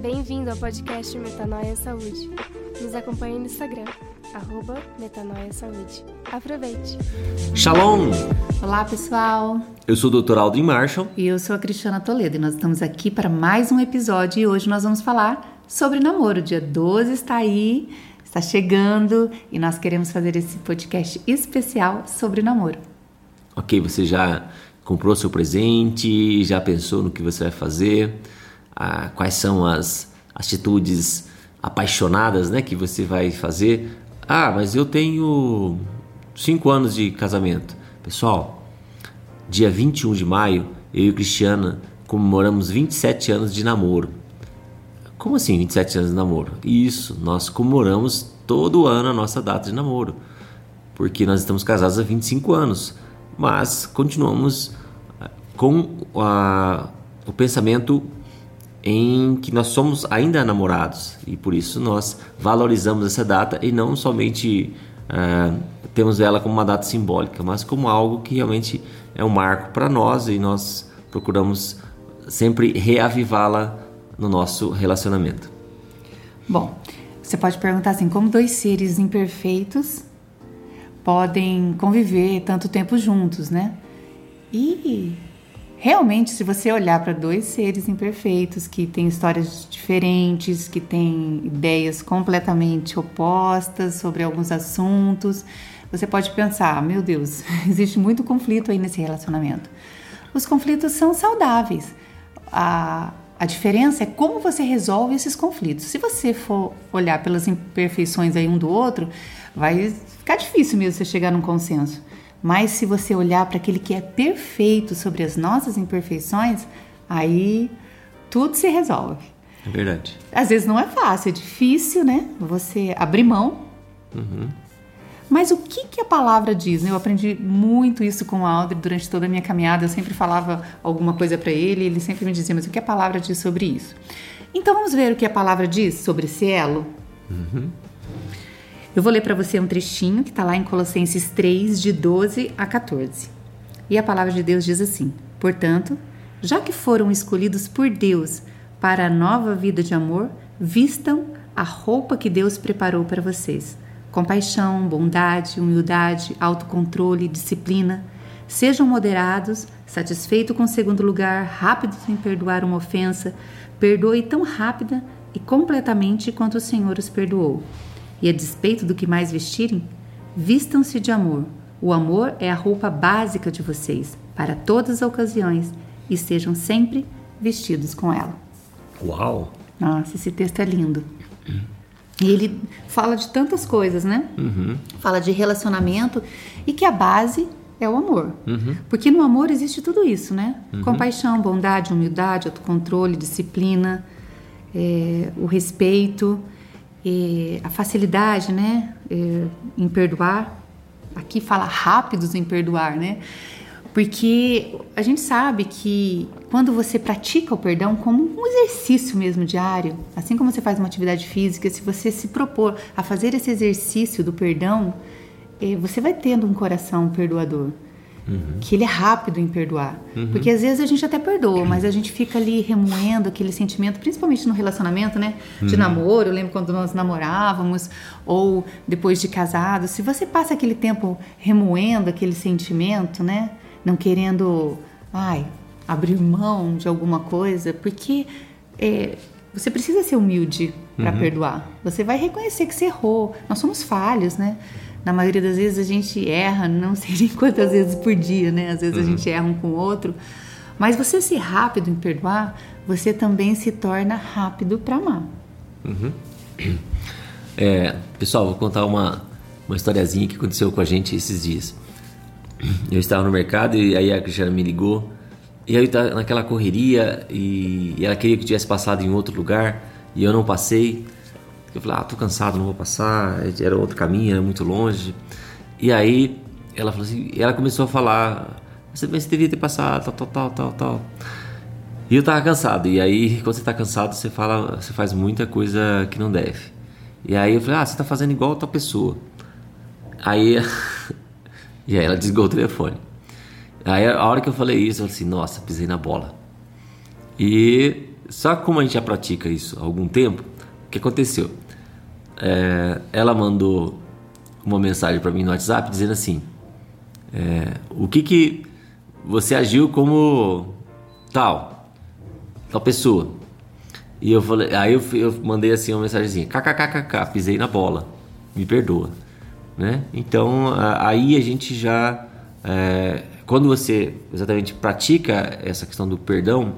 Bem-vindo ao podcast Metanoia Saúde. Nos acompanhe no Instagram, arroba Metanoia Saúde. Aproveite! Shalom! Olá, pessoal! Eu sou o Dr. Aldrin Marshall. E eu sou a Cristiana Toledo e nós estamos aqui para mais um episódio e hoje nós vamos falar sobre namoro. O dia 12 está aí, está chegando e nós queremos fazer esse podcast especial sobre namoro. Ok, você já comprou seu presente, já pensou no que você vai fazer, ah, quais são as atitudes apaixonadas né, que você vai fazer. Ah, mas eu tenho 5 anos de casamento. Pessoal, dia 21 de maio, eu e Cristiana comemoramos 27 anos de namoro. Como assim 27 anos de namoro? Isso, nós comemoramos todo ano a nossa data de namoro. Porque nós estamos casados há 25 anos, mas continuamos ah, com a, o pensamento em que nós somos ainda namorados e por isso nós valorizamos essa data e não somente uh, temos ela como uma data simbólica, mas como algo que realmente é um marco para nós e nós procuramos sempre reavivá-la no nosso relacionamento. Bom, você pode perguntar assim: como dois seres imperfeitos podem conviver tanto tempo juntos, né? E realmente, se você olhar para dois seres imperfeitos que têm histórias diferentes, que têm ideias completamente opostas sobre alguns assuntos, você pode pensar: meu Deus, existe muito conflito aí nesse relacionamento. Os conflitos são saudáveis. A, a diferença é como você resolve esses conflitos. Se você for olhar pelas imperfeições aí um do outro, vai ficar difícil mesmo você chegar num consenso. Mas se você olhar para aquele que é perfeito sobre as nossas imperfeições, aí tudo se resolve. É verdade. Às vezes não é fácil, é difícil, né? Você abrir mão. Uhum. Mas o que, que a palavra diz? Eu aprendi muito isso com o Aldri durante toda a minha caminhada. Eu sempre falava alguma coisa para ele ele sempre me dizia: Mas o que a palavra diz sobre isso? Então vamos ver o que a palavra diz sobre esse elo? Uhum. Eu vou ler para você um trechinho que está lá em Colossenses 3, de 12 a 14. E a palavra de Deus diz assim: Portanto, já que foram escolhidos por Deus para a nova vida de amor, vistam a roupa que Deus preparou para vocês compaixão, bondade, humildade, autocontrole, disciplina. Sejam moderados, satisfeitos com o segundo lugar, rápidos em perdoar uma ofensa, perdoe tão rápida e completamente quanto o Senhor os perdoou. E a despeito do que mais vestirem, vistam-se de amor. O amor é a roupa básica de vocês, para todas as ocasiões, e sejam sempre vestidos com ela. Uau! Nossa, esse texto é lindo. E ele fala de tantas coisas, né? Uhum. Fala de relacionamento e que a base é o amor. Uhum. Porque no amor existe tudo isso, né? Uhum. Compaixão, bondade, humildade, autocontrole, disciplina, é, o respeito, é, a facilidade, né? É, em perdoar. Aqui fala rápidos em perdoar, né? Porque a gente sabe que quando você pratica o perdão como um exercício mesmo diário, assim como você faz uma atividade física, se você se propor a fazer esse exercício do perdão, eh, você vai tendo um coração perdoador. Uhum. Que ele é rápido em perdoar. Uhum. Porque às vezes a gente até perdoa, mas a gente fica ali remoendo aquele sentimento, principalmente no relacionamento, né? De Uhum. namoro, eu lembro quando nós namorávamos, ou depois de casado. Se você passa aquele tempo remoendo aquele sentimento, né? Não querendo, ai, abrir mão de alguma coisa, porque é, você precisa ser humilde para Uhum. perdoar. Você vai reconhecer que você errou. Nós somos falhos, né? Na maioria das vezes a gente erra, não sei nem quantas vezes por dia, né? Às vezes a gente erra um com o outro. Mas você ser rápido em perdoar, você também se torna rápido para amar. É, pessoal, vou contar uma, uma historiazinha que aconteceu com a gente esses dias. Eu estava no mercado e aí a Cristiana me ligou. E aí eu estava naquela correria e, e ela queria que eu tivesse passado em outro lugar e eu não passei. Eu falei, ah, tô cansado, não vou passar. Era outro caminho, era muito longe. E aí ela falou assim, ela começou a falar, você, você devia ter passado, tal, tal, tal, tal, tal. E eu tava cansado. E aí, quando você tá cansado, você fala, você faz muita coisa que não deve. E aí eu falei, ah, você tá fazendo igual outra pessoa. Aí, e aí ela desligou o telefone. Aí a hora que eu falei isso, eu falei assim, nossa, pisei na bola. E só como a gente já pratica isso há algum tempo, o que aconteceu? É, ela mandou uma mensagem para mim no WhatsApp dizendo assim: é, o que que você agiu como tal, tal pessoa? E eu falei, aí eu, eu mandei assim uma mensagenzinha, kkkk, pisei na bola, me perdoa, né? Então aí a gente já, é, quando você exatamente pratica essa questão do perdão,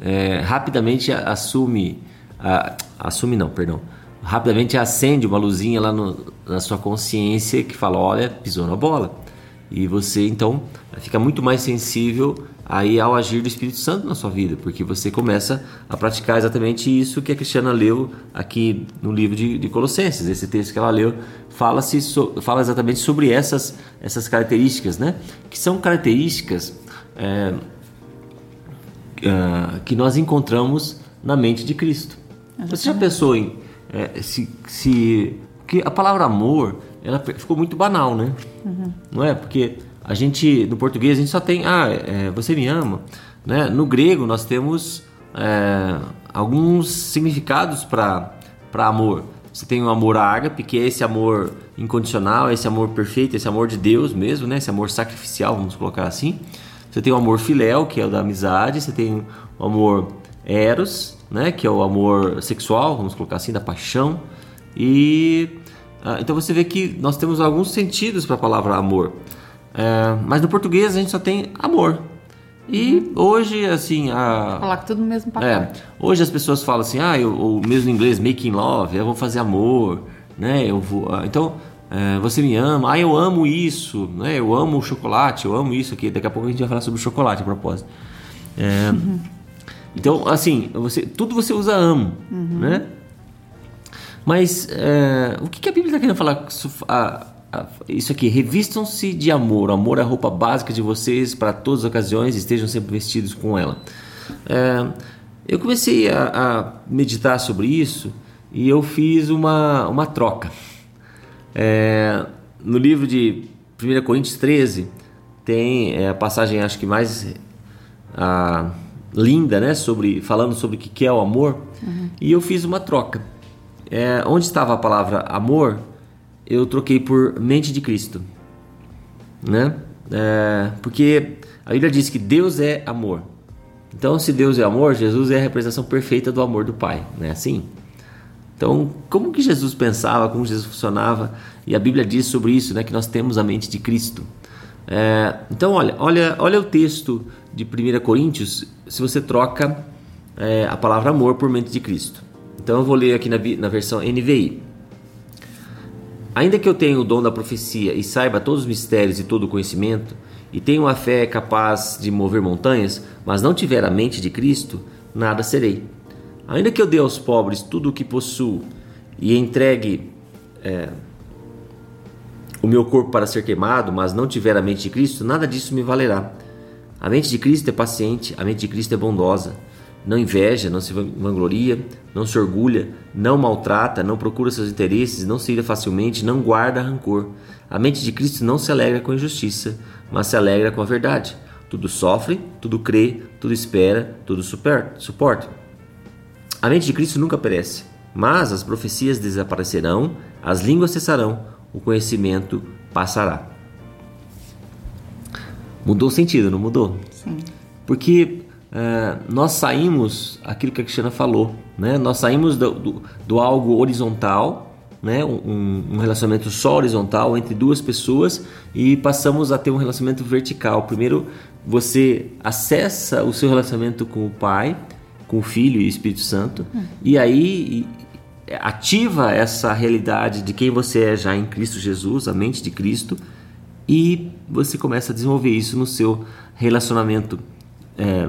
é, rapidamente assume, a, assume não, perdão, rapidamente acende uma luzinha lá no, na sua consciência que fala, olha, pisou na bola. E você então fica muito mais sensível aí ao agir do Espírito Santo na sua vida, porque você começa a praticar exatamente isso que a Cristiana leu aqui no livro de, de Colossenses. Esse texto que ela leu fala, -se so, fala exatamente sobre essas, essas características, né? Que são características é, uh, que nós encontramos na mente de Cristo. Você já pensou em é, se, se que a palavra amor ela ficou muito banal, né? Uhum. Não é? Porque a gente no português a gente só tem ah é, você me ama, né? No grego nós temos é, alguns significados para para amor. Você tem o amor ágape, que é esse amor incondicional, esse amor perfeito, esse amor de Deus mesmo, né? Esse amor sacrificial, vamos colocar assim. Você tem o amor filéu, que é o da amizade, você tem o amor eros, né, que é o amor sexual, vamos colocar assim, da paixão. E ah, então você vê que nós temos alguns sentidos para a palavra amor. É, mas no português a gente só tem amor. E hoje, assim. A, Coloca tudo no mesmo papel. É, hoje as pessoas falam assim, ah, eu, ou mesmo em inglês, making love, eu vou fazer amor, né? Eu vou. Ah, então, é, você me ama, ah, eu amo isso, né? Eu amo o chocolate, eu amo isso aqui. Daqui a pouco a gente vai falar sobre chocolate a propósito. É, uhum. Então, assim, você, tudo você usa amo, uhum. né? Mas é, o que, que, a Bíblia está querendo falar? A, a, isso aqui, revistam-se de amor. O amor é a roupa básica de vocês para todas as ocasiões estejam sempre vestidos com ela. É, eu comecei a, a, meditar sobre isso e eu fiz uma, uma troca. É, no livro de 1 Coríntios 13 tem é, a passagem acho que mais a, linda, né, sobre falando sobre o que é o amor. Uhum. E eu fiz uma troca. É, onde estava a palavra amor, eu troquei por mente de Cristo, né? É, porque a Bíblia diz que Deus é amor. Então, se Deus é amor, Jesus é a representação perfeita do amor do Pai, não é assim? Então, como que Jesus pensava, como Jesus funcionava? E a Bíblia diz sobre isso, né, que nós temos a mente de Cristo. É, então, olha, olha, olha o texto de 1 Coríntios, se você troca é, a palavra amor por mente de Cristo. Então, eu vou ler aqui na, na versão NVI. Ainda que eu tenha o dom da profecia e saiba todos os mistérios e todo o conhecimento, e tenha uma fé capaz de mover montanhas, mas não tiver a mente de Cristo, nada serei. Ainda que eu dê aos pobres tudo o que possuo e entregue é, o meu corpo para ser queimado, mas não tiver a mente de Cristo, nada disso me valerá. A mente de Cristo é paciente, a mente de Cristo é bondosa. Não inveja, não se vangloria, não se orgulha, não maltrata, não procura seus interesses, não se ira facilmente, não guarda rancor. A mente de Cristo não se alegra com a injustiça, mas se alegra com a verdade. Tudo sofre, tudo crê, tudo espera, tudo suporta. A mente de Cristo nunca perece, mas as profecias desaparecerão, as línguas cessarão, o conhecimento passará. Mudou o sentido, não mudou? Sim. Porque uh, nós saímos, aquilo que a Cristiana falou, né? nós saímos do, do, do algo horizontal, né? Um, um, relacionamento só horizontal entre duas pessoas e passamos a ter um relacionamento vertical. Primeiro, você acessa o seu relacionamento com o Pai, com o Filho e o Espírito Santo, hum. e aí ativa essa realidade de quem você é já em Cristo Jesus, a mente de Cristo, e você começa a desenvolver isso no seu relacionamento, é,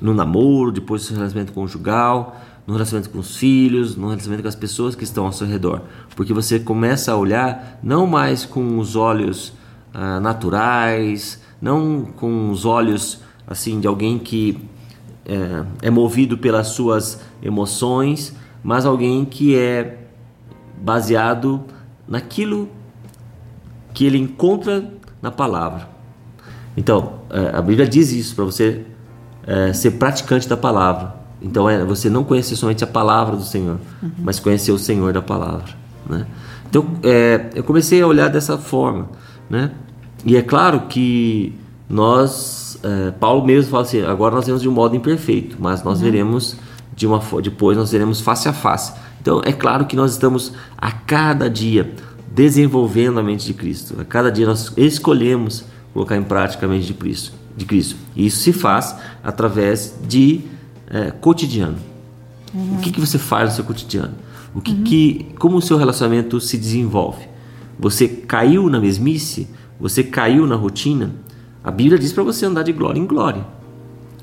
no namoro, depois no seu relacionamento conjugal, no relacionamento com os filhos, no relacionamento com as pessoas que estão ao seu redor, porque você começa a olhar não mais com os olhos ah, naturais, não com os olhos assim de alguém que é, é movido pelas suas emoções, mas alguém que é baseado naquilo que ele encontra na palavra. Então, é, a Bíblia diz isso para você é, ser praticante da palavra. Então é você não conhecer somente a palavra do Senhor, uhum. mas conhecer o Senhor da palavra, né? Então é, eu comecei a olhar dessa forma, né? E é claro que nós, é, Paulo mesmo fala assim, agora nós vemos de um modo imperfeito, mas nós uhum. veremos de uma depois nós veremos face a face. Então é claro que nós estamos a cada dia desenvolvendo a mente de Cristo. A cada dia nós escolhemos colocar em prática a mente de Cristo. De Cristo. E isso se faz através de é, cotidiano. Uhum. O que, que você faz no seu cotidiano? O que, uhum. que, como o seu relacionamento se desenvolve? Você caiu na mesmice? Você caiu na rotina? A Bíblia diz para você andar de glória em glória.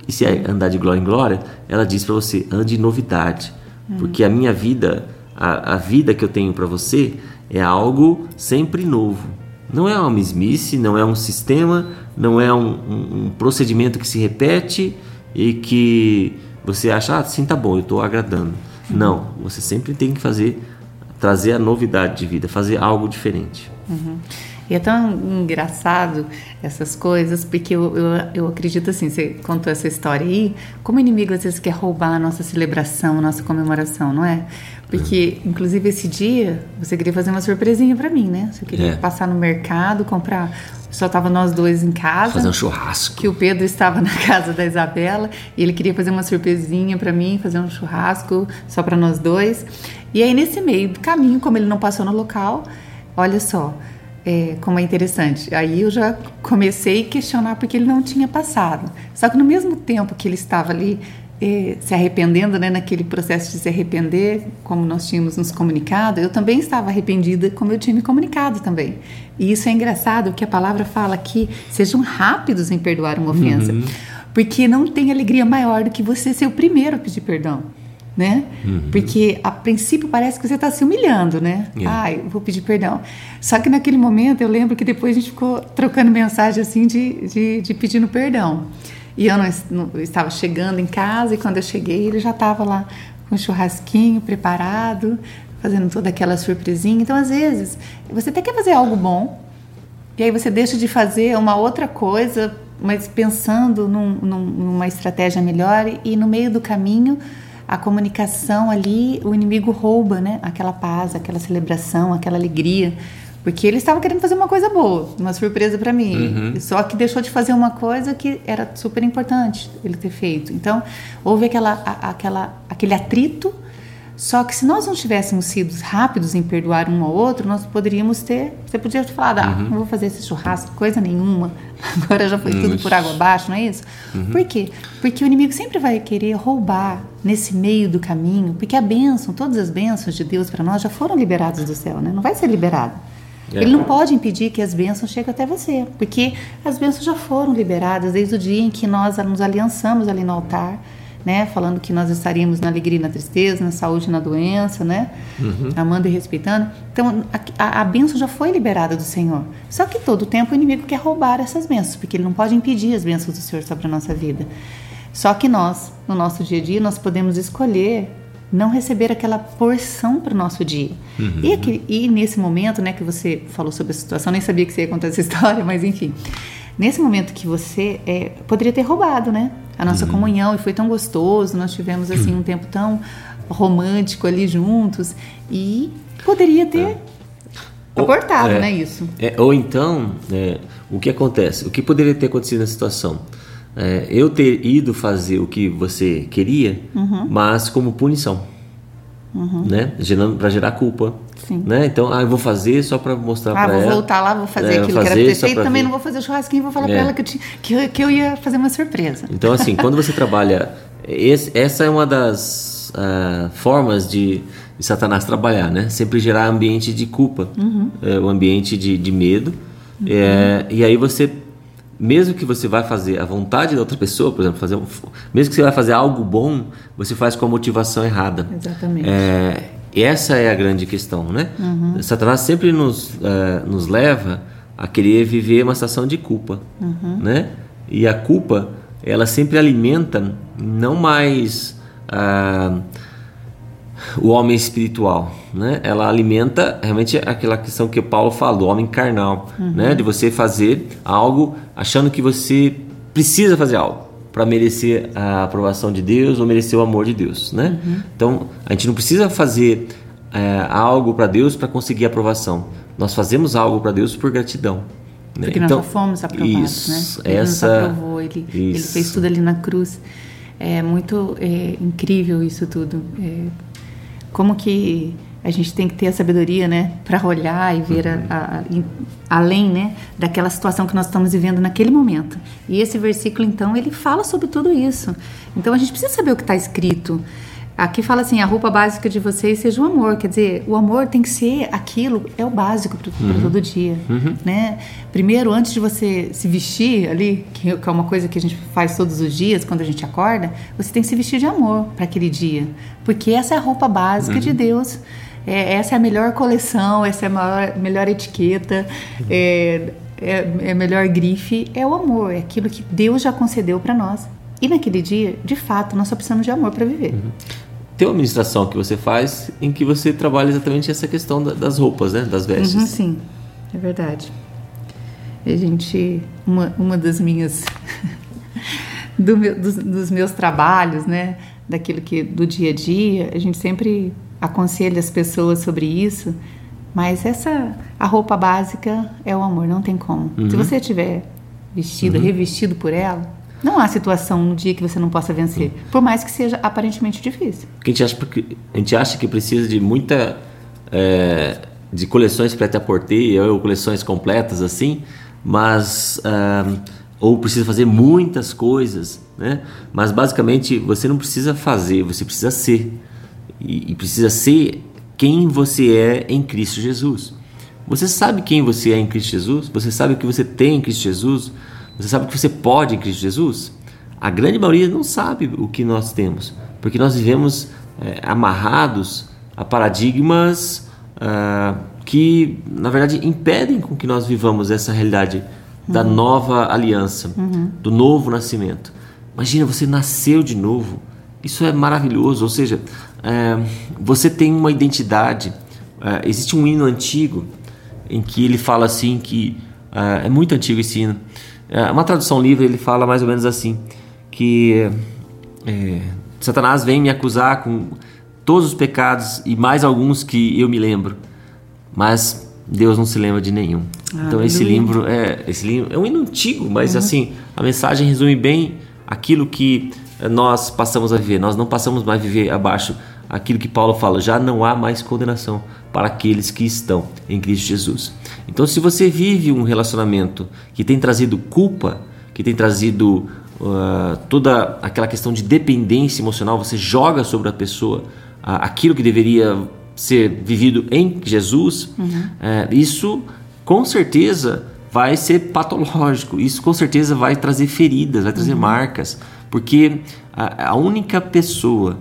E se é andar de glória em glória, ela diz para você ande em novidade, uhum. porque a minha vida, a, a vida que eu tenho para você é algo sempre novo. Não é uma mesmice, não é um sistema, não é um, um, um procedimento que se repete e que você acha, ah, sim, tá bom, eu estou agradando. Uhum. Não, você sempre tem que fazer, trazer a novidade de vida, fazer algo diferente. Uhum. E é tão engraçado essas coisas, porque eu, eu, eu, acredito assim, você contou essa história aí, como o inimigo às vezes quer roubar a nossa celebração, a nossa comemoração, não é? Porque, é. inclusive, esse dia, você queria fazer uma surpresinha para mim, né? Você queria é. passar no mercado, comprar. Só tava nós dois em casa. Fazer um churrasco. Que o Pedro estava na casa da Isabela e ele queria fazer uma surpresinha para mim, fazer um churrasco só para nós dois. E aí, nesse meio do caminho, como ele não passou no local, olha só, é, como é interessante. Aí eu já comecei a questionar porque ele não tinha passado. Só que no mesmo tempo que ele estava ali é, se arrependendo, né, naquele processo de se arrepender, como nós tínhamos nos comunicado, eu também estava arrependida como eu tinha me comunicado também. E isso é engraçado, que a palavra fala que sejam rápidos em perdoar uma ofensa. Uhum. Porque não tem alegria maior do que você ser o primeiro a pedir perdão né? Uhum. Porque a princípio parece que você está se humilhando, né? Yeah. Ai, vou pedir perdão. Só que naquele momento eu lembro que depois a gente ficou trocando mensagem assim de, de, de pedindo perdão. E eu não, não estava chegando em casa e quando eu cheguei ele já estava lá com o churrasquinho preparado, fazendo toda aquela surpresinha. Então às vezes você até quer fazer algo bom e aí você deixa de fazer uma outra coisa, mas pensando num, num, numa estratégia melhor e no meio do caminho a comunicação ali, o inimigo rouba, né? Aquela paz, aquela celebração, aquela alegria. Porque ele estava querendo fazer uma coisa boa, uma surpresa para mim. Uhum. Só que deixou de fazer uma coisa que era super importante ele ter feito. Então, houve aquela, a, aquela, aquele atrito só que se nós não tivéssemos sido rápidos em perdoar um ao outro, nós poderíamos ter. Você podia ter falado, ah, uhum. não vou fazer esse churrasco, coisa nenhuma. Agora já foi tudo por água abaixo, não é isso? Uhum. Por quê? Porque o inimigo sempre vai querer roubar nesse meio do caminho, porque a bênção, todas as bênçãos de Deus para nós já foram liberadas do céu, né? Não vai ser liberado. É. Ele não pode impedir que as bênçãos cheguem até você, porque as bênçãos já foram liberadas desde o dia em que nós nos aliançamos ali no altar né? Falando que nós estaríamos na alegria e na tristeza, na saúde e na doença, né? Uhum. Amando e respeitando. Então, a, a, bênção já foi liberada do Senhor. Só que todo o tempo o inimigo quer roubar essas bênçãos, porque ele não pode impedir as bênçãos do Senhor sobre a nossa vida. Só que nós, no nosso dia a dia, nós podemos escolher não receber aquela porção para o nosso dia. Uhum. E, aqui, e, nesse momento, né, que você falou sobre a situação, nem sabia que você ia contar essa história, mas enfim. Nesse momento que você é, poderia ter roubado, né? A nossa uhum. comunhão e foi tão gostoso, nós tivemos assim um tempo tão romântico ali juntos e poderia ter é. abortado, é, né, isso. É, ou então, é, o que acontece? O que poderia ter acontecido na situação? É, eu ter ido fazer o que você queria, uhum. mas como punição, uhum. né? Gerando para gerar culpa. Sim. Né? Então, ah, eu vou fazer só para mostrar ah, para ela. Ah, vou voltar lá, vou fazer é, aquilo fazer que era perfeito, também ver. não vou fazer o churrasquinho, vou falar é. para ela que eu, tinha, que, eu, que eu ia fazer uma surpresa. Então, assim, quando você trabalha, esse, essa é uma das uh, formas de, de, Satanás trabalhar, né? Sempre gerar ambiente de culpa, uhum. é, o ambiente de, de medo. Uhum. É, e aí você mesmo que você vai fazer a vontade da outra pessoa, por exemplo, fazer um, mesmo que você vai fazer algo bom, você faz com a motivação errada. Exatamente. É, essa é a grande questão, né? Uhum. Satanás sempre nos, uh, nos leva a querer viver uma situação de culpa, uhum. né? E a culpa, ela sempre alimenta não mais o homem espiritual, né? Ela alimenta realmente aquela questão que Paulo falou, o homem carnal, uhum. né? De você fazer algo achando que você precisa fazer algo para merecer a aprovação de Deus ou merecer o amor de Deus, né? Uhum. Então a gente não precisa fazer é, algo para Deus para conseguir a aprovação. Nós fazemos algo para Deus por gratidão. Né? Porque então, nós já fomos aprovados, isso, né? Ele essa, nos aprovou, ele, ele, fez tudo ali na cruz. É muito é, incrível isso tudo. É, como que a gente tem que ter a sabedoria, né, para olhar e ver uhum. a, a, a, além, né, daquela situação que nós estamos vivendo naquele momento. E esse versículo, então, ele fala sobre tudo isso. Então, a gente precisa saber o que está escrito. Aqui fala assim: a roupa básica de vocês seja o amor. Quer dizer, o amor tem que ser aquilo, é o básico para uhum. todo dia. Uhum. Né? Primeiro, antes de você se vestir ali, que é uma coisa que a gente faz todos os dias quando a gente acorda, você tem que se vestir de amor para aquele dia. Porque essa é a roupa básica uhum. de Deus. É, essa é a melhor coleção, essa é a maior, melhor etiqueta, uhum. é, é, é a melhor grife. É o amor, é aquilo que Deus já concedeu para nós. E naquele dia, de fato, nós só precisamos de amor para viver. Uhum tem uma administração que você faz em que você trabalha exatamente essa questão das roupas, né? Das vestes. Uhum, sim, é verdade. A gente, uma, uma das minhas, do meu, dos, dos, meus trabalhos, né? Daquilo que do dia a dia, a gente sempre aconselha as pessoas sobre isso. Mas essa, a roupa básica é o amor, não tem como. Uhum. Se você tiver vestido, uhum. revestido por ela, não há situação no dia que você não possa vencer, por mais que seja aparentemente difícil. Porque a gente acha, porque a gente acha que precisa de muita. É, de coleções prêt-à-porter ou coleções completas assim, mas. É, ou precisa fazer muitas coisas, né? Mas basicamente você não precisa fazer, você precisa ser. E, e precisa ser quem você é em Cristo Jesus. Você sabe quem você é em Cristo Jesus? Você sabe o que você tem em Cristo Jesus? Você sabe o que você pode em Cristo Jesus? A grande maioria não sabe o que nós temos, porque nós vivemos é, amarrados a paradigmas uh, que, na verdade, impedem com que nós vivamos essa realidade uhum. da nova aliança, uhum. do novo nascimento. Imagina, você nasceu de novo. Isso é maravilhoso. Ou seja, é, você tem uma identidade. É, existe um hino antigo em que ele fala assim que é muito antigo esse hino é, uma tradução livre ele fala mais ou menos assim que é, Satanás vem me acusar com todos os pecados e mais alguns que eu me lembro, mas Deus não se lembra de nenhum. Ah, então esse livro é esse livro é um hino antigo, mas uhum. assim a mensagem resume bem aquilo que nós passamos a viver. Nós não passamos mais a viver abaixo aquilo que Paulo fala, já não há mais condenação para aqueles que estão em Cristo Jesus. Então, se você vive um relacionamento que tem trazido culpa, que tem trazido uh, toda aquela questão de dependência emocional, você joga sobre a pessoa uh, aquilo que deveria ser vivido em Jesus, uhum. uh, isso com certeza vai ser patológico, isso com certeza vai trazer feridas, vai trazer uhum. marcas, porque a, a única pessoa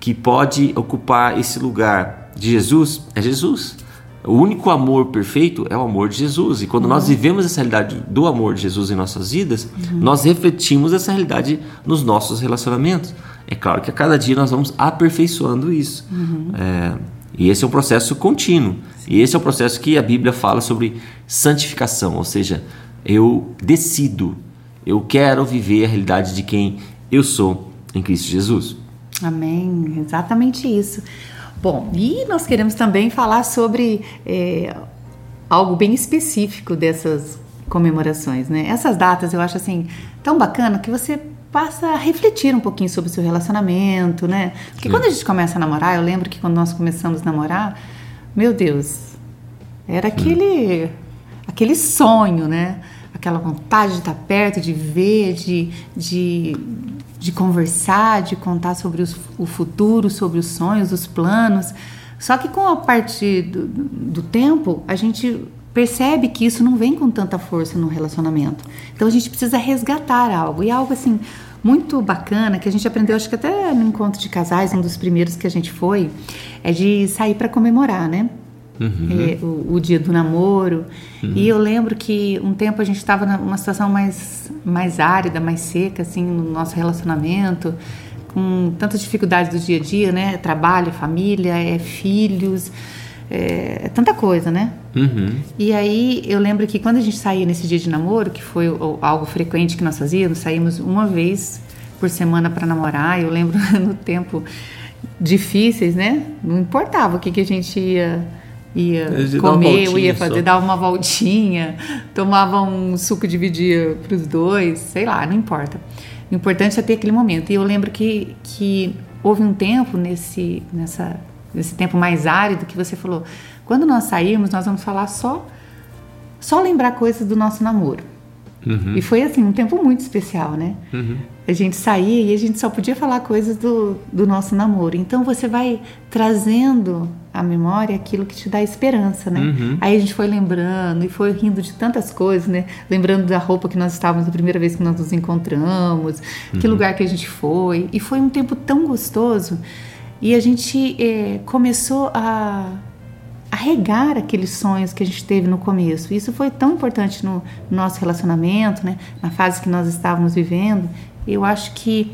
que pode ocupar esse lugar de Jesus é Jesus. O único amor perfeito é o amor de Jesus. E quando uhum. nós vivemos essa realidade do amor de Jesus em nossas vidas, uhum. nós refletimos essa realidade nos nossos relacionamentos. É claro que a cada dia nós vamos aperfeiçoando isso. Uhum. É, e esse é um processo contínuo. E esse é o processo que a Bíblia fala sobre santificação, ou seja, eu decido, eu quero viver a realidade de quem eu sou em Cristo Jesus. Amém, exatamente isso. Bom, e nós queremos também falar sobre é, algo bem específico dessas comemorações, né? Essas datas eu acho assim tão bacana que você passa a refletir um pouquinho sobre o seu relacionamento, né? Porque Sim. quando a gente começa a namorar, eu lembro que quando nós começamos a namorar, meu Deus, era aquele aquele sonho, né? Aquela vontade de estar perto, de ver, de, de de conversar, de contar sobre os, o futuro, sobre os sonhos, os planos. Só que com a parte do, do tempo, a gente percebe que isso não vem com tanta força no relacionamento. Então a gente precisa resgatar algo. E algo assim muito bacana que a gente aprendeu, acho que até no encontro de casais, um dos primeiros que a gente foi, é de sair para comemorar, né? Uhum. É, o, o, dia do namoro. Uhum. E eu lembro que um tempo a gente estava numa situação mais, mais árida, mais seca, assim, no nosso relacionamento, com tantas dificuldades do dia a dia, né? Trabalho, família, é, filhos, é, é tanta coisa, né? Uhum. E aí eu lembro que quando a gente saía nesse dia de namoro, que foi algo frequente que nós fazíamos, saímos uma vez por semana para namorar. Eu lembro no tempo difíceis, né? Não importava o que, que a gente ia ia comer, ou ia fazer, só. dava uma voltinha, tomava um suco dividia para os dois, sei lá, não importa. O importante é ter aquele momento. E eu lembro que, que houve um tempo nesse, nessa, nesse tempo mais árido que você falou, quando nós sairmos, nós vamos falar só, só lembrar coisas do nosso namoro. Uhum. E foi assim, um tempo muito especial, né? Uhum. A gente saía e a gente só podia falar coisas do, do nosso namoro. Então você vai trazendo à memória aquilo que te dá esperança, né? Uhum. Aí a gente foi lembrando e foi rindo de tantas coisas, né? Lembrando da roupa que nós estávamos a primeira vez que nós nos encontramos, que uhum. lugar que a gente foi. E foi um tempo tão gostoso. E a gente é, começou a a regar aqueles sonhos que a gente teve no começo. Isso foi tão importante no, no nosso relacionamento, né? na fase que nós estávamos vivendo. Eu acho que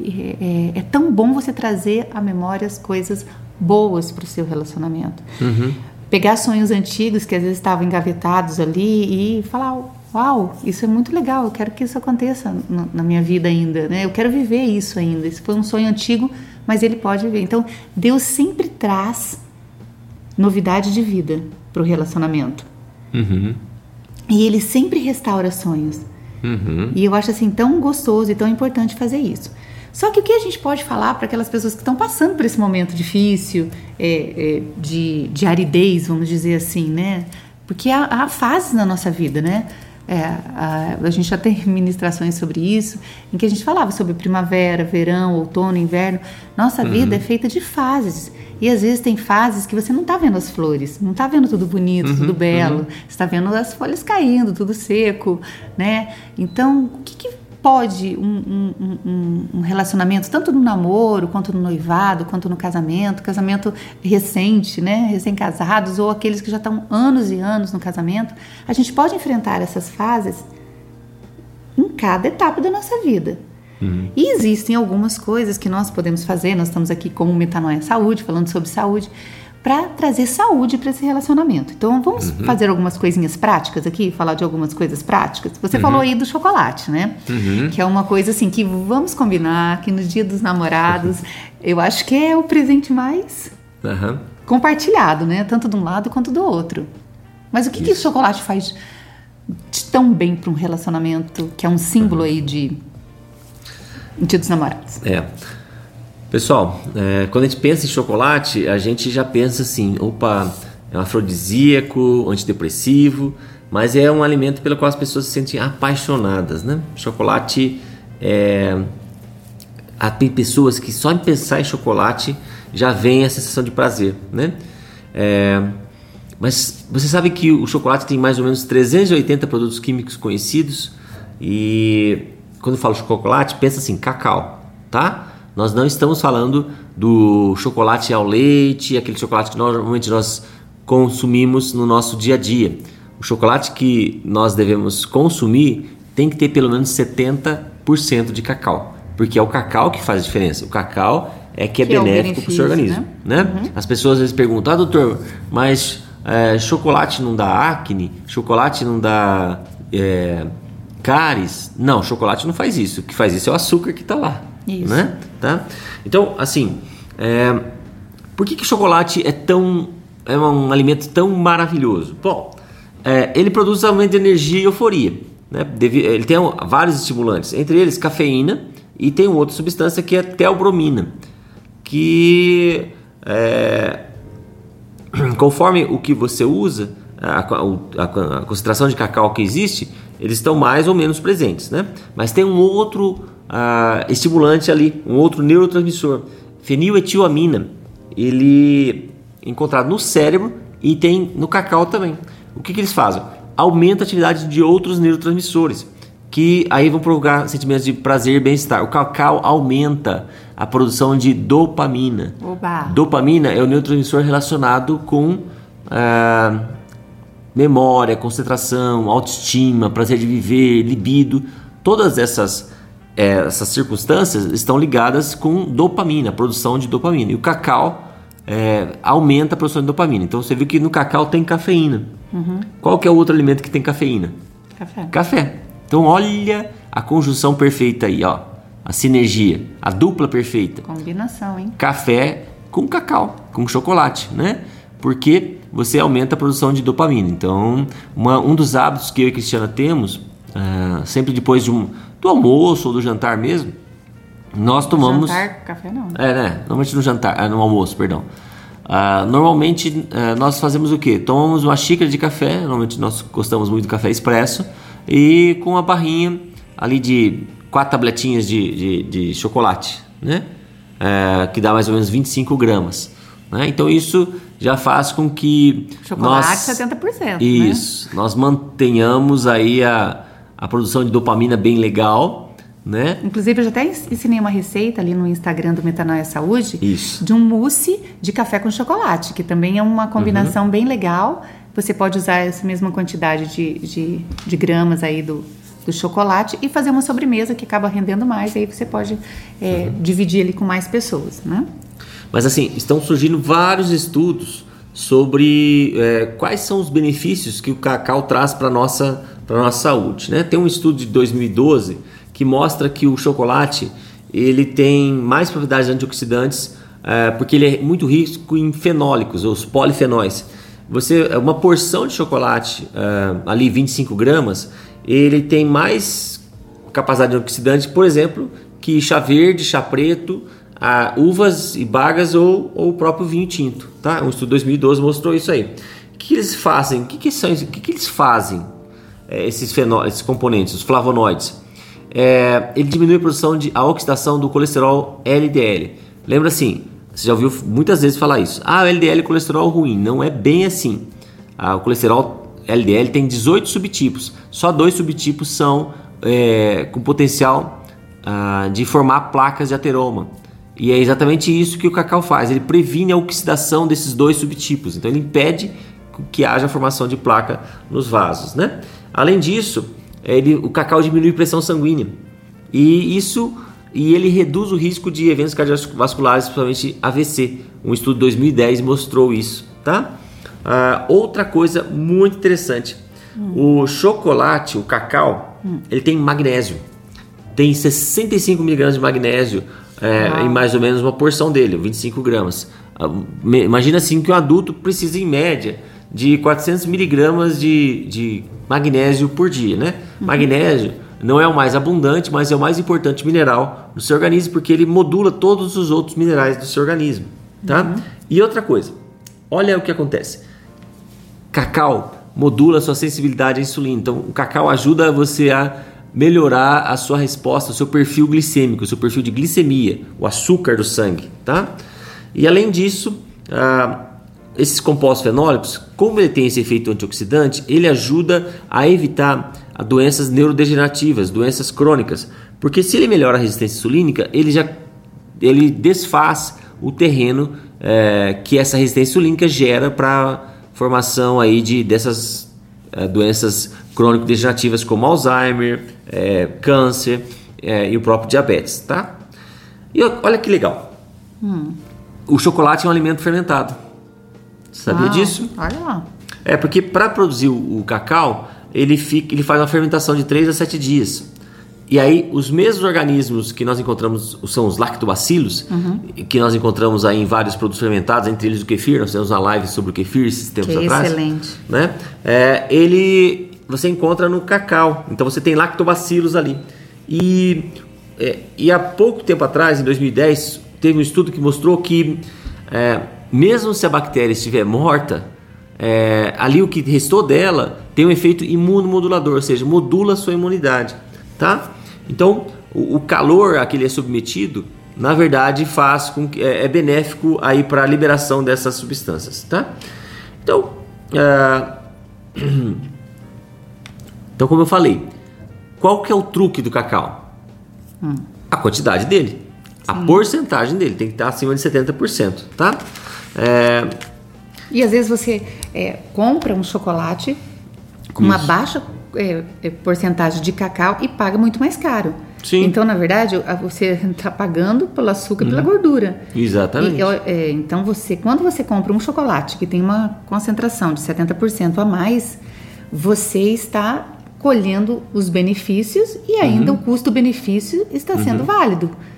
é, é, é tão bom você trazer à memória as coisas boas para o seu relacionamento. Uhum. Pegar sonhos antigos que às vezes estavam engavetados ali e falar: Uau, isso é muito legal, eu quero que isso aconteça na minha vida ainda, né? Eu quero viver isso ainda. Isso foi um sonho antigo, mas ele pode viver. Então, Deus sempre traz novidade de vida para o relacionamento. Uhum. E ele sempre restaura sonhos. Uhum. E eu acho assim tão gostoso e tão importante fazer isso. Só que o que a gente pode falar para aquelas pessoas que estão passando por esse momento difícil, é, é, de, de aridez, vamos dizer assim, né? Porque há, há fases na nossa vida, né? É, a, a, gente já tem ministrações sobre isso, em que a gente falava sobre primavera, verão, outono, inverno. Nossa uhum. vida é feita de fases. E às vezes tem fases que você não está vendo as flores, não está vendo tudo bonito, uhum, tudo belo, uhum. está vendo as folhas caindo, tudo seco, né? Então, o que, que pode um, um, um, um, relacionamento, tanto no namoro, quanto no noivado, quanto no casamento, casamento recente, né, recém-casados, ou aqueles que já estão anos e anos no casamento, a gente pode enfrentar essas fases em cada etapa da nossa vida. Uhum. E existem algumas coisas que nós podemos fazer, nós estamos aqui como Metanoia Saúde, falando sobre saúde, para trazer saúde para esse relacionamento. Então vamos uhum. fazer algumas coisinhas práticas aqui, falar de algumas coisas práticas. Você uhum. falou aí do chocolate, né? Uhum. Que é uma coisa assim que vamos combinar que no Dia dos Namorados eu acho que é o presente mais compartilhado, né? Tanto de um lado quanto do outro. Mas o que, que o chocolate faz de tão bem para um relacionamento que é um símbolo aí de Dia dos Namorados? É. Pessoal, é, quando a gente pensa em chocolate, a gente já pensa assim: opa, é um afrodisíaco, antidepressivo, mas é um alimento pelo qual as pessoas se sentem apaixonadas, né? Chocolate é. Tem pessoas que só em pensar em chocolate já vem a sensação de prazer, né? É, mas você sabe que o chocolate tem mais ou menos 380 produtos químicos conhecidos e quando eu falo chocolate, pensa assim, cacau, tá? Nós não estamos falando do chocolate ao leite, aquele chocolate que normalmente nós consumimos no nosso dia a dia. O chocolate que nós devemos consumir tem que ter pelo menos 70% de cacau, porque é o cacau que faz a diferença. O cacau é que é que benéfico é para o seu organismo. Né? né? Uhum. As pessoas às vezes perguntam, ah, doutor, mas é, chocolate não dá acne? Chocolate não dá é, cáries? Não, chocolate não faz isso. O que faz isso é o açúcar que está lá. Isso. Né? Tá? Então, assim, é, por que, que chocolate é tão é um alimento tão maravilhoso? Bom, é, ele produz aumento de energia e euforia. Né? Ele tem vários estimulantes, entre eles cafeína e tem outra substância que é teobromina, que é, conforme o que você usa, a, a, a, concentração de cacau que existe, eles estão mais ou menos presentes, né? Mas tem um outro ah, estimulante ali, um outro neurotransmissor, feniletilamina. Ele é encontrado no cérebro e tem no cacau também. O que, que eles fazem? Aumenta a atividade de outros neurotransmissores, que aí vão provocar sentimentos de prazer e bem-estar. O cacau aumenta a produção de dopamina. Oba. Dopamina é o neurotransmissor relacionado com ah, memória, concentração, autoestima, prazer de viver, libido. Todas essas é, essas circunstâncias estão ligadas com dopamina, produção de dopamina. E o cacau é, aumenta a produção de dopamina. Então você viu que no cacau tem cafeína. Uhum. Qual que é o outro alimento que tem cafeína? Café. Café. Então olha a conjunção perfeita aí, ó. a sinergia, a dupla perfeita. Combinação, hein? Café com cacau, com chocolate, né? Porque você aumenta a produção de dopamina. Então, uma, um dos hábitos que eu e a Cristiana temos, uh, sempre depois de um, do almoço ou do jantar mesmo, nós tomamos. Jantar, café não. É, né? Normalmente no jantar, no almoço, perdão. Uh, normalmente uh, nós fazemos o quê? Tomamos uma xícara de café, normalmente nós gostamos muito do café expresso, e com uma barrinha ali de quatro tabletinhas de, de, de chocolate, né? É, que dá mais ou menos 25 gramas. Né? Então isso já faz com que chocolate nós, 70%. Né? Isso, né? nós mantenhamos aí a, a produção de dopamina bem legal né? Inclusive, eu já até ensinei uma receita ali no Instagram do Metanoia Saúde Isso. de um mousse de café com chocolate, que também é uma combinação uhum. bem legal. Você pode usar essa mesma quantidade de, de, de gramas aí do, do chocolate e fazer uma sobremesa que acaba rendendo mais. Aí você pode é, uhum. dividir ali com mais pessoas, né? Mas assim, estão surgindo vários estudos sobre é, quais são os benefícios que o cacau traz para nossa para nossa saúde, né? Tem um estudo de 2012 que mostra que o chocolate ele tem mais propriedades antioxidantes é, porque ele é muito rico em fenólicos, os polifenóis. Você uma porção de chocolate é, ali 25 gramas, ele tem mais capacidade antioxidante, por exemplo, que chá verde, chá preto, a, uvas e bagas ou, ou o próprio vinho tinto. Tá? Um estudo de 2012 mostrou isso aí. O que eles fazem? O que, que, são, o que, que eles fazem? É, esses, fenó, esses componentes, os flavonoides é, ele diminui a produção de a oxidação do colesterol LDL. Lembra assim, você já ouviu muitas vezes falar isso. Ah, o LDL é colesterol ruim. Não é bem assim. Ah, o colesterol LDL tem 18 subtipos. Só dois subtipos são é, com potencial ah, de formar placas de ateroma. E é exatamente isso que o cacau faz. Ele previne a oxidação desses dois subtipos. Então ele impede que haja formação de placa nos vasos. Né? Além disso, ele, o cacau diminui a pressão sanguínea. E isso e ele reduz o risco de eventos cardiovasculares, principalmente AVC. Um estudo de 2010 mostrou isso, tá? Ah, outra coisa muito interessante, hum. o chocolate, o cacau, hum. ele tem magnésio. Tem 65 miligramas de magnésio é, em mais ou menos uma porção dele, 25 gramas. Ah, imagina assim que um adulto precisa em média de 400 miligramas de, de magnésio por dia, né? Uhum. Magnésio não é o mais abundante, mas é o mais importante mineral do seu organismo porque ele modula todos os outros minerais do seu organismo, tá? Uhum. E outra coisa, olha o que acontece. Cacau modula a sua sensibilidade à insulina. Então, o cacau ajuda você a melhorar a sua resposta, o seu perfil glicêmico, o seu perfil de glicemia, o açúcar do sangue, tá? E além disso, ah, esses compostos fenólicos, como ele tem esse efeito antioxidante, ele ajuda a evitar doenças neurodegenerativas, doenças crônicas, porque se ele melhora a resistência insulínica, ele já ele desfaz o terreno é, que essa resistência insulínica gera para formação aí de dessas é, doenças crônico-degenerativas como Alzheimer, é, câncer é, e o próprio diabetes, tá? E olha que legal. Hum. O chocolate é um alimento fermentado. Sabia ah, disso? Olha lá. É porque para produzir o, o, cacau, ele, fica, ele faz uma fermentação de 3 a 7 dias. E aí, os mesmos organismos que nós encontramos são os lactobacilos, uhum. que nós encontramos aí em vários produtos fermentados, entre eles o kefir. Nós temos uma live sobre o kefir esses tempos que atrás. Excelente. Né? É, ele você encontra no cacau. Então você tem lactobacilos ali. E, é, e há pouco tempo atrás, em 2010, teve um estudo que mostrou que é, mesmo se a bactéria estiver morta, é, ali o que restou dela tem um efeito imunomodulador, ou seja, modula a sua imunidade, tá? Então, o, o calor a que ele é submetido, na verdade, faz com que é, é benéfico aí para a liberação dessas substâncias, tá? Então, é, então como eu falei, qual que é o truque do cacau? Hum. A quantidade dele, a porcentagem dele tem que estar acima de 70%, tá? É... E às vezes você é, compra um chocolate com uma baixa é, é, porcentagem de cacau e paga muito mais caro. Sim. Então, na verdade, você está pagando pelo açúcar e pela uhum. gordura. Exatamente. E, é, então, você, quando você compra um chocolate que tem uma concentração de 70% a mais, você está colhendo os benefícios e ainda uhum. o custo-benefício está uhum. sendo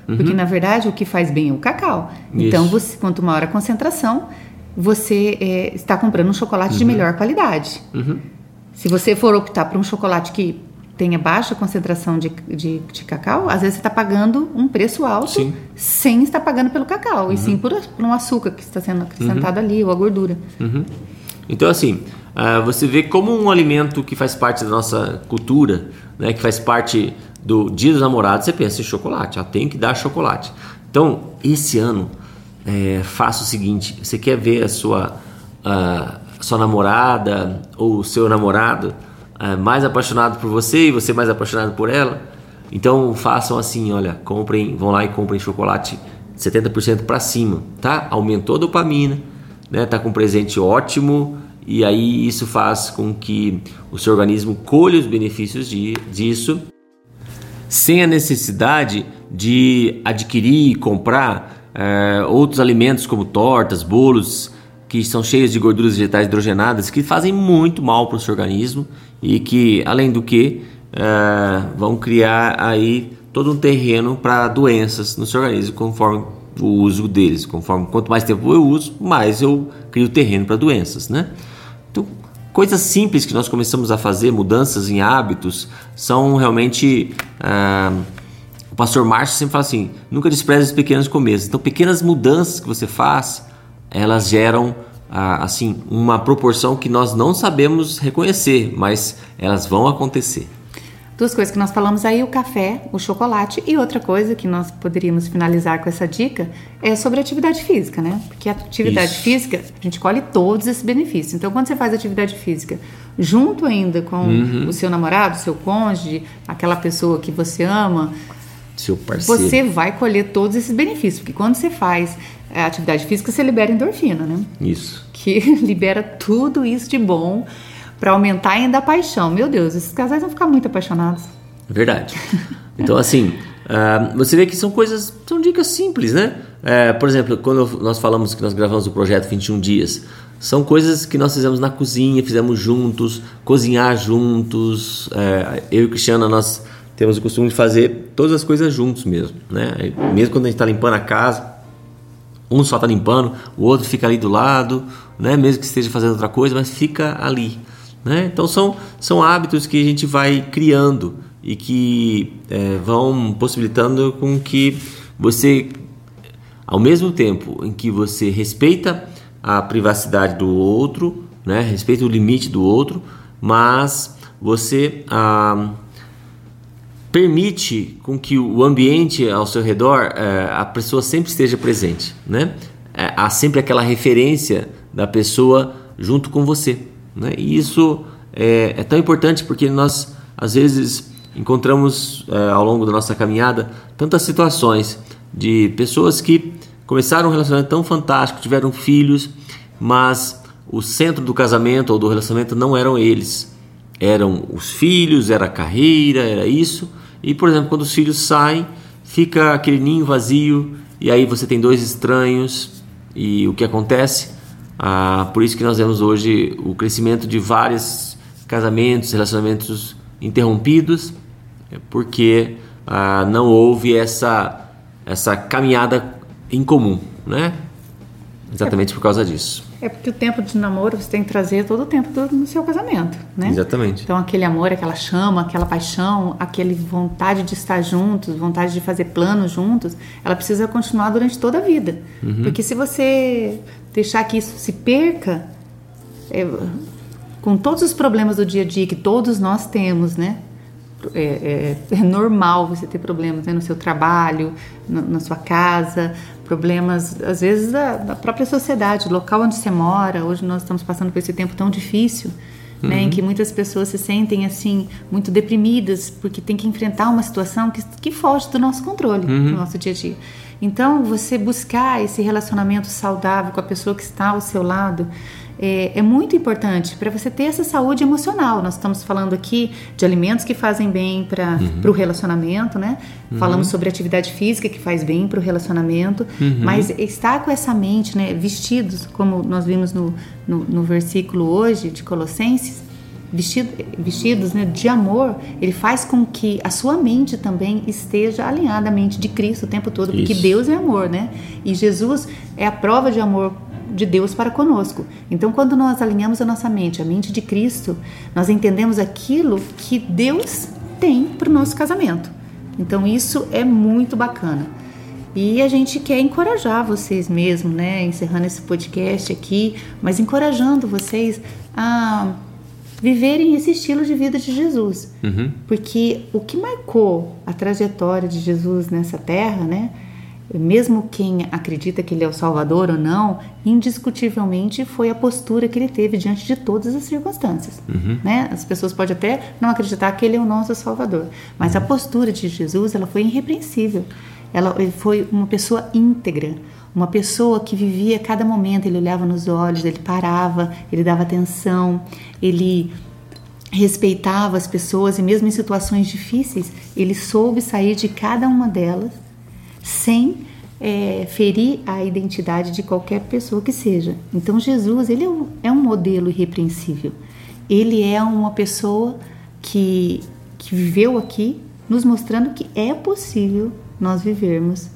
válido. Porque, uhum. na verdade, o que faz bem é o cacau. Isso. Então, você, quanto maior a concentração, você é, está comprando um chocolate de uhum. melhor qualidade. Uhum. Se você for optar por um chocolate que tenha baixa concentração de, de, de cacau, às vezes você está pagando um preço alto sim. sem estar pagando pelo cacau, uhum. e sim por, por, um açúcar que está sendo acrescentado uhum. ali, ou a gordura. Então, assim, uh, você vê como um alimento que faz parte da nossa cultura, né, que faz parte do Dia dos Namorados, você pensa em chocolate, já tem que dar chocolate. Então, esse ano, é, faça o seguinte: você quer ver a sua, sua namorada ou o seu namorado é, mais apaixonado por você e você mais apaixonado por ela. Então façam assim, olha, comprem, vão lá e comprem chocolate 70% para cima, tá? Aumentou a dopamina, né? Tá com um presente ótimo e aí isso faz com que o seu organismo colhe os benefícios de, disso sem a necessidade de adquirir e comprar é, outros alimentos como tortas, bolos que são cheios de gorduras vegetais hidrogenadas que fazem muito mal para o seu organismo e que, além do que, uh, vão criar aí todo um terreno para doenças no seu organismo conforme o uso deles. Conforme quanto mais tempo eu uso, mais eu crio terreno para doenças, né? Coisas simples que nós começamos a fazer, mudanças em hábitos, são realmente uh, o pastor Márcio sempre fala assim: nunca despreze os pequenos começos. Então, pequenas mudanças que você faz, elas geram assim uma proporção que nós não sabemos reconhecer, mas elas vão acontecer. Duas coisas que nós falamos aí, o café, o chocolate e outra coisa que nós poderíamos finalizar com essa dica é sobre atividade física, né? Porque a atividade Isso. física, a gente colhe todos esses benefícios. Então, quando você faz atividade física junto ainda com uhum. o seu namorado, seu cônjuge, aquela pessoa que você ama, seu parceiro. Você vai colher todos esses benefícios, porque quando você faz a atividade física, você libera endorfina, né? Isso. Que libera tudo isso de bom para aumentar ainda a paixão. Meu Deus, esses casais vão ficar muito apaixonados. Verdade. Então, assim, uh, você vê que são coisas, são dicas simples, né? Uh, por exemplo, quando nós falamos que nós gravamos o projeto 21 Dias, são coisas que nós fizemos na cozinha, fizemos juntos, cozinhar juntos. Uh, eu e Cristiana, nós temos o costume de fazer todas as coisas juntos mesmo, né? Mesmo quando a gente está limpando a casa, um só está limpando, o outro fica ali do lado, né? Mesmo que esteja fazendo outra coisa, mas fica ali, né? Então são, são hábitos que a gente vai criando e que é, vão possibilitando com que você, ao mesmo tempo em que você respeita a privacidade do outro, né? Respeita o limite do outro, mas você ah, permite com que o ambiente ao seu redor é, a pessoa sempre esteja presente, né? É, há sempre aquela referência da pessoa junto com você, né? E isso é, é tão importante porque nós às vezes encontramos é, ao longo da nossa caminhada tantas situações de pessoas que começaram um relacionamento tão fantástico, tiveram filhos, mas o centro do casamento ou do relacionamento não eram eles, eram os filhos, era a carreira, era isso e, por exemplo, quando os filhos saem, fica aquele ninho vazio e aí você tem dois estranhos e o que acontece? Ah, por isso que nós vemos hoje o crescimento de vários casamentos, relacionamentos interrompidos, é porque ah, não houve essa, essa caminhada em comum, né? Exatamente por causa disso. É porque o tempo de namoro você tem que trazer todo o tempo do, no seu casamento, né? Exatamente. Então aquele amor, aquela chama, aquela paixão, aquele vontade de estar juntos, vontade de fazer planos juntos, ela precisa continuar durante toda a vida. Uhum. Porque se você deixar que isso se perca, é, com todos os problemas do dia a dia que todos nós temos, né? É, é, é normal você ter problemas né? no seu trabalho, no, na sua casa, problemas, às vezes, da, da, própria sociedade, do local onde você mora. Hoje nós estamos passando por esse tempo tão difícil, uhum. né, em uhum. que muitas pessoas se sentem, assim, muito deprimidas, porque tem que enfrentar uma situação que, que foge do nosso controle, uhum. no nosso dia a dia. Então, você buscar esse relacionamento saudável com a pessoa que está ao seu lado, é, é muito importante para você ter essa saúde emocional. Nós estamos falando aqui de alimentos que fazem bem para uhum. o relacionamento, né? Uhum. Falamos sobre atividade física que faz bem para o relacionamento, uhum. mas estar com essa mente, né, vestidos, como nós vimos no, no, no versículo hoje de Colossenses, vestido, vestidos né, de amor, ele faz com que a sua mente também esteja alinhada à mente de Cristo o tempo todo, porque Isso. Deus é amor, né? E Jesus é a prova de amor de Deus para conosco. Então, quando nós alinhamos a nossa mente, a mente de Cristo, nós entendemos aquilo que Deus tem para o nosso casamento. Então, isso é muito bacana. E a gente quer encorajar vocês mesmo, né? Encerrando esse podcast aqui, mas encorajando vocês a viverem esse estilo de vida de Jesus. Porque o que marcou a trajetória de Jesus nessa terra, né? Mesmo quem acredita que ele é o Salvador ou não, indiscutivelmente foi a postura que ele teve diante de todas as circunstâncias. Né? As pessoas podem até não acreditar que ele é o nosso Salvador, mas a postura de Jesus ela foi irrepreensível. Ela, ele foi uma pessoa íntegra, uma pessoa que vivia cada momento. Ele olhava nos olhos, ele parava, ele dava atenção, ele respeitava as pessoas e mesmo em situações difíceis ele soube sair de cada uma delas sem é, ferir a identidade de qualquer pessoa que seja. Então Jesus ele é um, é um modelo irrepreensível. Ele é uma pessoa que, que viveu aqui, nos mostrando que é possível nós vivermos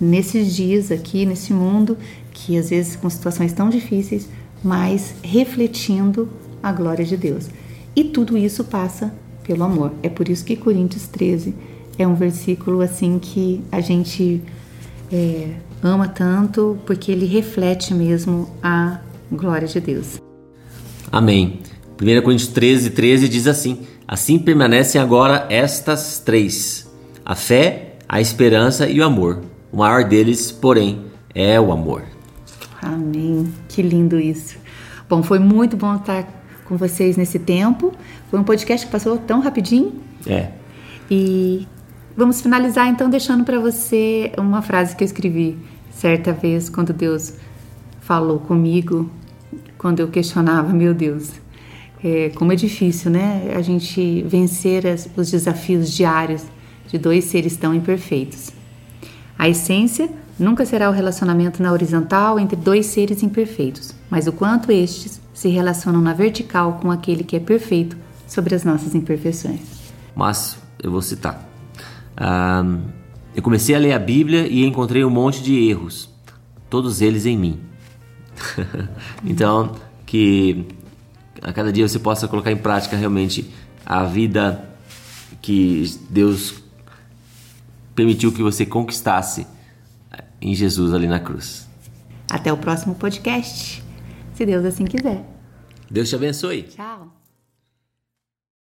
nesses dias aqui, nesse mundo, que às vezes com situações tão difíceis, mas refletindo a glória de Deus. E tudo isso passa pelo amor. É por isso que Coríntios 13 é um versículo assim que a gente é, ama tanto, porque ele reflete mesmo a glória de Deus. Amém. 1 Coríntios 13, 13 diz assim: Assim permanecem agora estas três: a fé, a esperança e o amor. O maior deles, porém, é o amor. Amém. Que lindo isso. Bom, foi muito bom estar com vocês nesse tempo. Foi um podcast que passou tão rapidinho. É. E vamos finalizar então deixando para você uma frase que eu escrevi certa vez quando Deus falou comigo, quando eu questionava, meu Deus, é, como é difícil, né? A gente vencer as, os desafios diários de dois seres tão imperfeitos. A essência nunca será o relacionamento na horizontal entre dois seres imperfeitos, mas o quanto estes se relacionam na vertical com aquele que é perfeito sobre as nossas imperfeições. Mas eu vou citar. Ah, eu comecei a ler a Bíblia e encontrei um monte de erros, todos eles em mim. então, que a cada dia você possa colocar em prática realmente a vida que Deus permitiu que você conquistasse em Jesus ali na cruz. Até o próximo podcast, se Deus assim quiser. Deus te abençoe. Tchau.